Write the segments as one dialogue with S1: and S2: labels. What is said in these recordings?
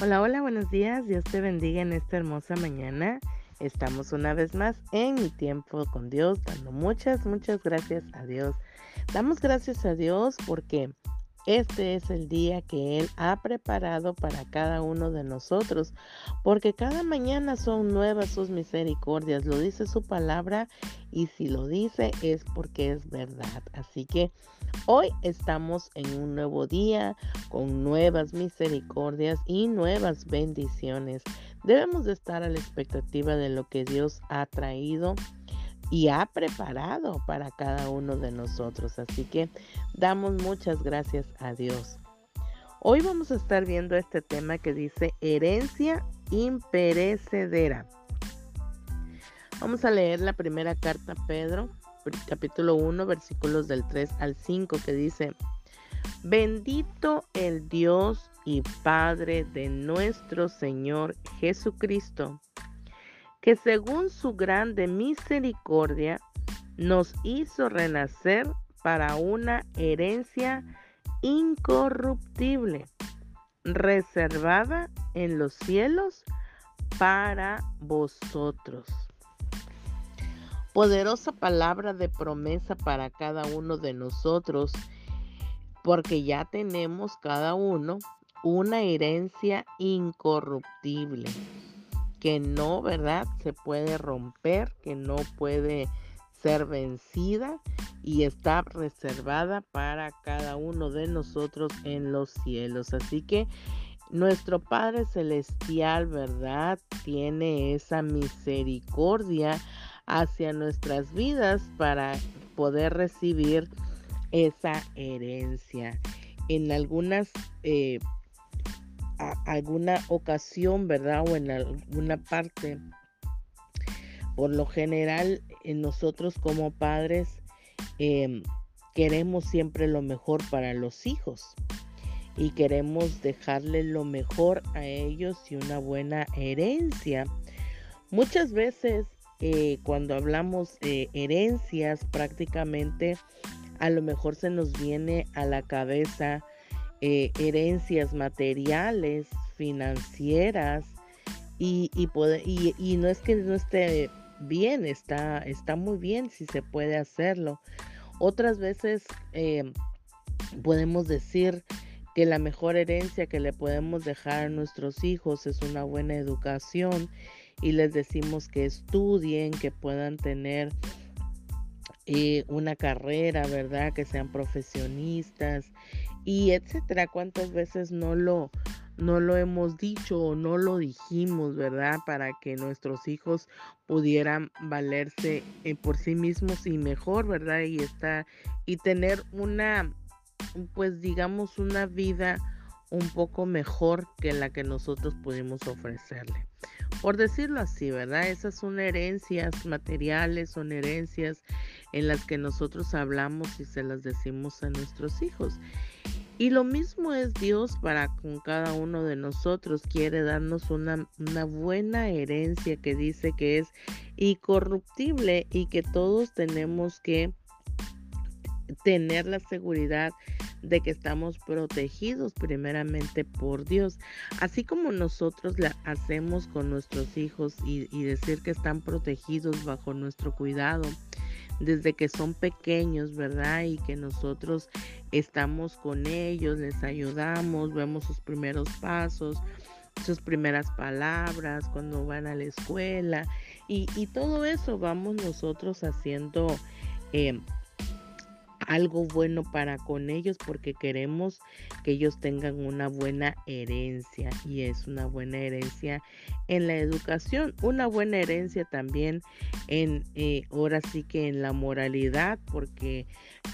S1: Hola, hola, buenos días. Dios te bendiga en esta hermosa mañana. Estamos una vez más en mi tiempo con Dios, dando muchas, muchas gracias a Dios. Damos gracias a Dios porque este es el día que Él ha preparado para cada uno de nosotros, porque cada mañana son nuevas sus misericordias, lo dice su palabra y si lo dice es porque es verdad. Así que hoy estamos en un nuevo día con nuevas misericordias y nuevas bendiciones. Debemos de estar a la expectativa de lo que Dios ha traído y ha preparado para cada uno de nosotros. Así que damos muchas gracias a Dios. Hoy vamos a estar viendo este tema que dice herencia imperecedera. Vamos a leer la primera carta Pedro, capítulo 1, versículos del 3 al 5, que dice, bendito el Dios y Padre de nuestro Señor Jesucristo que según su grande misericordia nos hizo renacer para una herencia incorruptible, reservada en los cielos para vosotros. Poderosa palabra de promesa para cada uno de nosotros, porque ya tenemos cada uno una herencia incorruptible que no, ¿verdad? Se puede romper, que no puede ser vencida y está reservada para cada uno de nosotros en los cielos. Así que nuestro Padre Celestial, ¿verdad? Tiene esa misericordia hacia nuestras vidas para poder recibir esa herencia. En algunas eh, alguna ocasión, ¿verdad? O en alguna parte. Por lo general, en nosotros como padres em, queremos siempre lo mejor para los hijos y queremos dejarle lo mejor a ellos y una buena herencia. Muchas veces eh, cuando hablamos de herencias prácticamente a lo mejor se nos viene a la cabeza eh, herencias materiales, financieras, y, y, no es que no esté bien, está, está muy bien si se puede hacerlo. Otras veces eh, podemos decir que la mejor herencia que le podemos dejar a nuestros hijos es una buena educación y les decimos que estudien, que puedan tener eh, una carrera, ¿verdad? Que sean profesionistas y etcétera. ¿Cuántas veces no lo, no lo hemos dicho o no lo dijimos, verdad? Para que nuestros hijos pudieran valerse eh, por sí mismos y mejor, ¿verdad? Y estar y tener una, pues digamos, una vida un poco mejor que la que nosotros pudimos ofrecerle. Por decirlo así, ¿verdad? Esas son herencias materiales, son herencias en las que nosotros hablamos y se las decimos a nuestros hijos. Y lo mismo es Dios para con cada uno de nosotros. Quiere darnos una, una, buena herencia que dice que es incorruptible y que todos tenemos que tener la seguridad de que estamos protegidos primeramente por Dios. Así como nosotros la hacemos con nuestros hijos y, y decir que están protegidos bajo nuestro cuidado desde que son pequeños, ¿verdad? Y que nosotros estamos con ellos, les ayudamos, vemos sus primeros pasos, sus primeras palabras, cuando van a la escuela y, todo eso vamos nosotros haciendo eh, algo bueno para con ellos porque queremos que ellos tengan una buena herencia y es una buena herencia en la educación, una buena herencia también en, eh, ahora sí que en la moralidad porque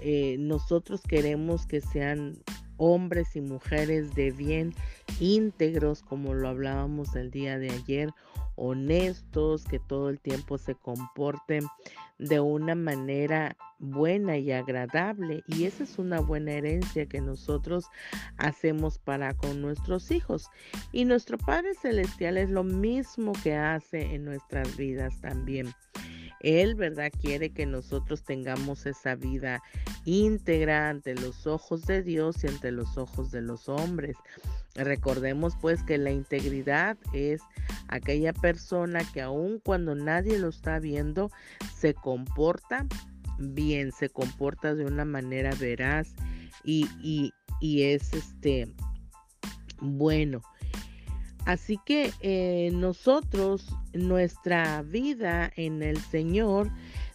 S1: eh, nosotros queremos que sean hombres y mujeres de bien, íntegros, como lo hablábamos el día de ayer, honestos, que todo el tiempo se comporten de una manera buena y agradable. Y esa es una buena herencia que nosotros hacemos para con nuestros hijos. Y nuestro Padre Celestial es lo mismo que hace en nuestras vidas también. Él, ¿verdad? Quiere que nosotros tengamos esa vida íntegra ante los ojos de Dios y ante los ojos de los hombres. Recordemos pues que la integridad es aquella persona que aun cuando nadie lo está viendo, se comporta bien, se comporta de una manera veraz y, y, es este bueno. Así que eh, nosotros, nuestra vida en el Señor,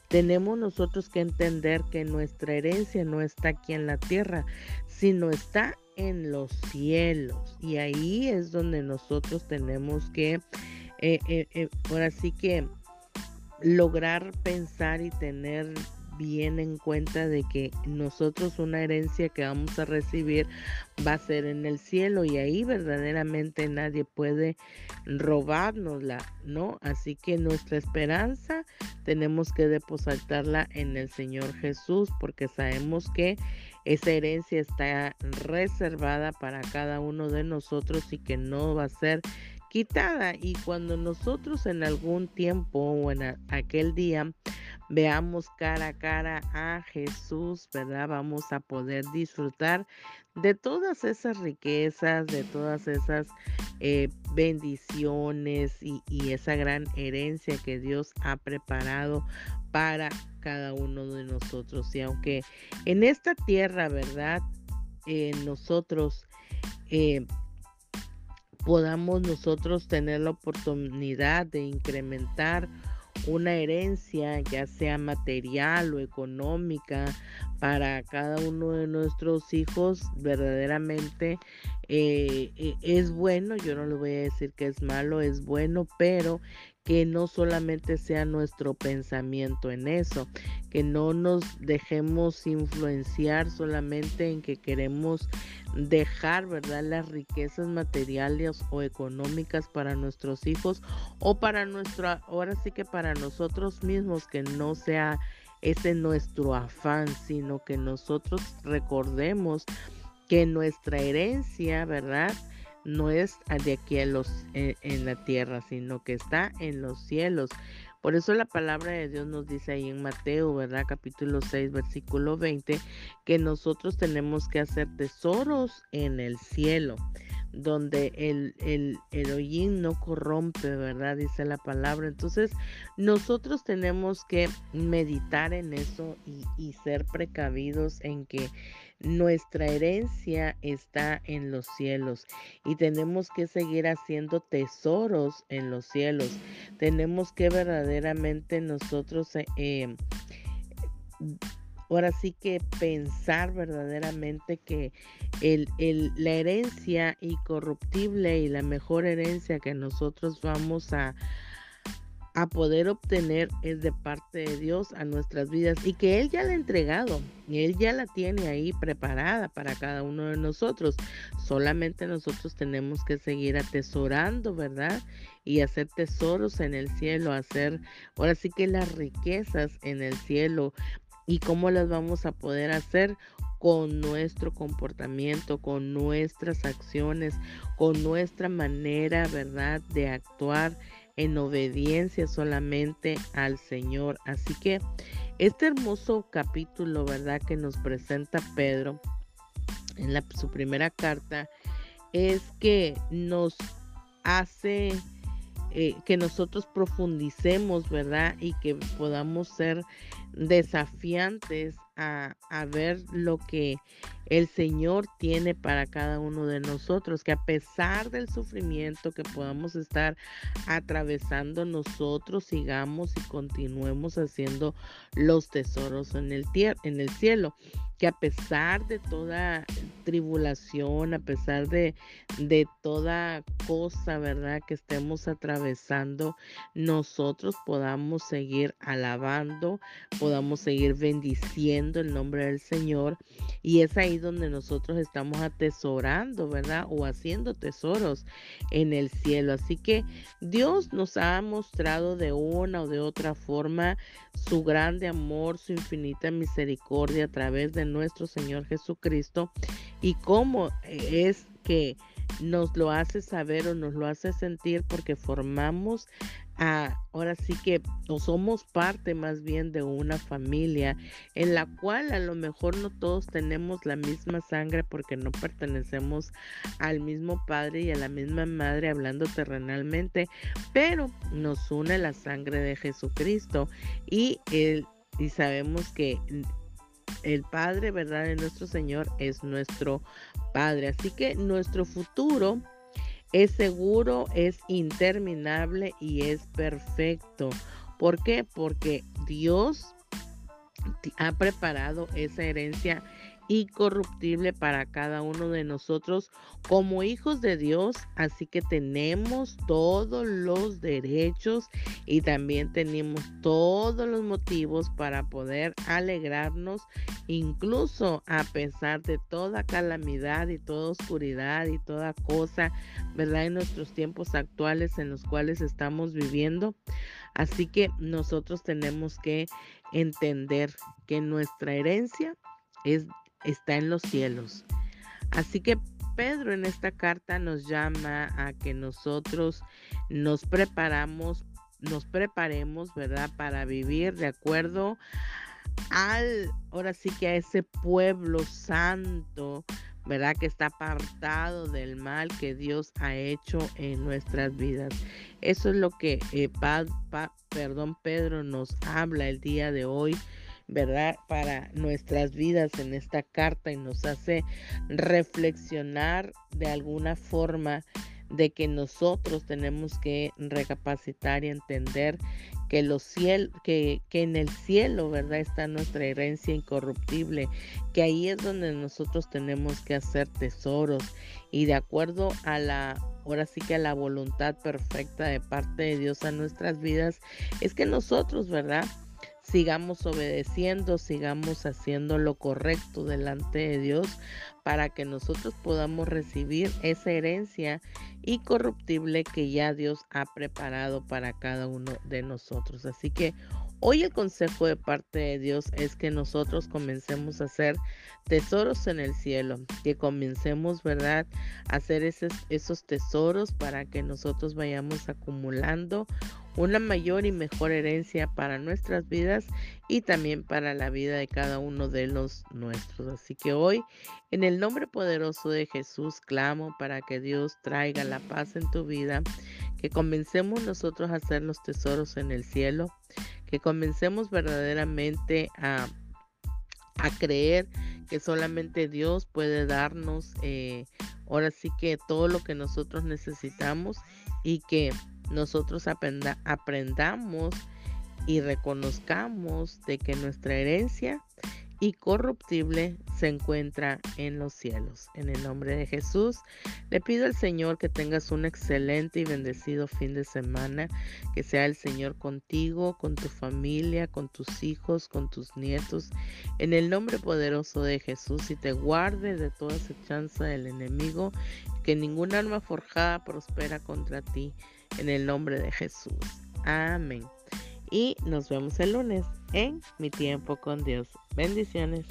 S1: tenemos nosotros que entender que nuestra herencia no está aquí en la tierra, sino está en los cielos. Y ahí es donde nosotros tenemos que, eh, eh, ahora sí que lograr pensar y tener bien en cuenta de que nosotros una herencia que vamos a recibir va a ser en el cielo y ahí verdaderamente nadie puede robárnosla, ¿no? Así que nuestra esperanza tenemos que depositarla en el Señor Jesús porque sabemos que esa herencia está reservada para cada uno de nosotros y que no va a ser quitada y cuando nosotros en algún tiempo o en aquel día veamos cara a cara a Jesús, ¿verdad? Vamos a poder disfrutar de todas esas riquezas, de todas esas eh, bendiciones y, esa gran herencia que Dios ha preparado para cada uno de nosotros. Y aunque en esta tierra, ¿verdad? Eh, nosotros eh, podamos nosotros tener la oportunidad de incrementar una herencia, ya sea material o económica, para cada uno de nuestros hijos, verdaderamente eh, eh, es bueno. Yo no le voy a decir que es malo, es bueno, pero que no solamente sea nuestro pensamiento en eso, que no nos dejemos influenciar solamente en que queremos dejar, ¿verdad?, las riquezas materiales o económicas para nuestros hijos o para nuestro, ahora sí que para nosotros mismos, que no sea ese nuestro afán, sino que nosotros recordemos que nuestra herencia, ¿verdad?, no es de aquí en, los, en, la tierra, sino que está en los cielos. Por eso la palabra de Dios nos dice ahí en Mateo, ¿verdad? Capítulo 6, versículo 20, que nosotros tenemos que hacer tesoros en el cielo, donde el, el, el no corrompe, ¿verdad? Dice la palabra. Entonces, nosotros tenemos que meditar en eso y, y ser precavidos en que nuestra herencia está en los cielos y tenemos que seguir haciendo tesoros en los cielos. Tenemos que verdaderamente nosotros, eh, em, ahora sí que pensar verdaderamente que la herencia incorruptible y la mejor herencia que nosotros vamos a, a poder obtener es de parte de Dios a nuestras vidas y que Él ya la ha entregado y Él ya la tiene ahí preparada para cada uno de nosotros. Solamente nosotros tenemos que seguir atesorando, ¿verdad? Y hacer tesoros en el cielo, hacer ahora sí que las riquezas en el cielo. ¿Y cómo las vamos a poder hacer? con nuestro comportamiento, con nuestras acciones, con nuestra manera, ¿verdad?, de actuar en obediencia solamente al Señor. Así que este hermoso capítulo, ¿verdad? Que nos presenta Pedro en su primera carta, es que nos hace eh, que nosotros profundicemos, ¿verdad? Y que podamos ser desafiantes a, ver lo que el Señor tiene para cada uno de nosotros, que a pesar del sufrimiento que podamos estar atravesando nosotros, sigamos y continuemos haciendo los tesoros en el, en el cielo que a pesar de toda tribulación, a pesar de, de, toda cosa, ¿verdad? Que estemos atravesando, nosotros podamos seguir alabando, podamos seguir bendiciendo el nombre del Señor. Y es ahí donde nosotros estamos atesorando, ¿verdad? O haciendo tesoros en el cielo. Así que Dios nos ha mostrado de una o de otra forma su grande amor, su infinita misericordia a través de nuestro Señor Jesucristo y cómo es que nos lo hace saber o nos lo hace sentir porque formamos ahora sí que o somos parte más bien de una familia en la cual a lo mejor no todos tenemos la misma sangre porque no pertenecemos al mismo padre y a la misma madre hablando terrenalmente, pero nos une la sangre de Jesucristo y el, y sabemos que el Padre, ¿verdad? De nuestro Señor es nuestro Padre. Así que nuestro futuro es seguro, es interminable y es perfecto. ¿Por qué? Porque Dios ha preparado esa herencia incorruptible para cada uno de nosotros como hijos de Dios, así que tenemos todos los derechos y también tenemos todos los motivos para poder alegrarnos, incluso a pesar de toda calamidad y toda oscuridad y toda cosa, ¿verdad? En nuestros tiempos actuales en los cuales estamos viviendo. Así que nosotros tenemos que entender que nuestra herencia es está en los cielos. Así que Pedro en esta carta nos llama a que nosotros nos preparamos, nos preparemos, ¿verdad? Para vivir de acuerdo al, ahora sí que a ese pueblo santo, ¿verdad? Que está apartado del mal que Dios ha hecho en nuestras vidas. Eso es lo que, eh, perdón, Pedro nos habla el día de hoy ¿verdad? Para nuestras vidas en esta carta y nos hace reflexionar de alguna forma de que nosotros tenemos que recapacitar y entender que los ciel, que, que en el cielo, ¿verdad? Está nuestra herencia incorruptible, que ahí es donde nosotros tenemos que hacer tesoros y de acuerdo a la ahora sí que a la voluntad perfecta de parte de Dios a nuestras vidas, es que nosotros, ¿verdad? Sigamos obedeciendo, sigamos haciendo lo correcto delante de Dios para que nosotros podamos recibir esa herencia incorruptible que ya Dios ha preparado para cada uno de nosotros. Así que Hoy el consejo de parte de Dios es que nosotros comencemos a hacer tesoros en el cielo, que comencemos, ¿verdad?, a hacer esos, esos tesoros para que nosotros vayamos acumulando una mayor y mejor herencia para nuestras vidas y también para la vida de cada uno de los nuestros. Así que hoy, en el nombre poderoso de Jesús, clamo para que Dios traiga la paz en tu vida, que comencemos nosotros a hacer los tesoros en el cielo que comencemos verdaderamente a, a creer que solamente Dios puede darnos eh, ahora sí que todo lo que nosotros necesitamos y que nosotros aprendamos y reconozcamos de que nuestra herencia y corruptible se encuentra en los cielos. En el nombre de Jesús, le pido al Señor que tengas un excelente y bendecido fin de semana, que sea el Señor contigo, con tu familia, con tus hijos, con tus nietos, en el nombre poderoso de Jesús y te guarde de toda acechanza del enemigo, que ningún arma forjada prospera contra ti, en el nombre de Jesús. Amén. Y nos vemos el lunes en Mi Tiempo con Dios. Bendiciones.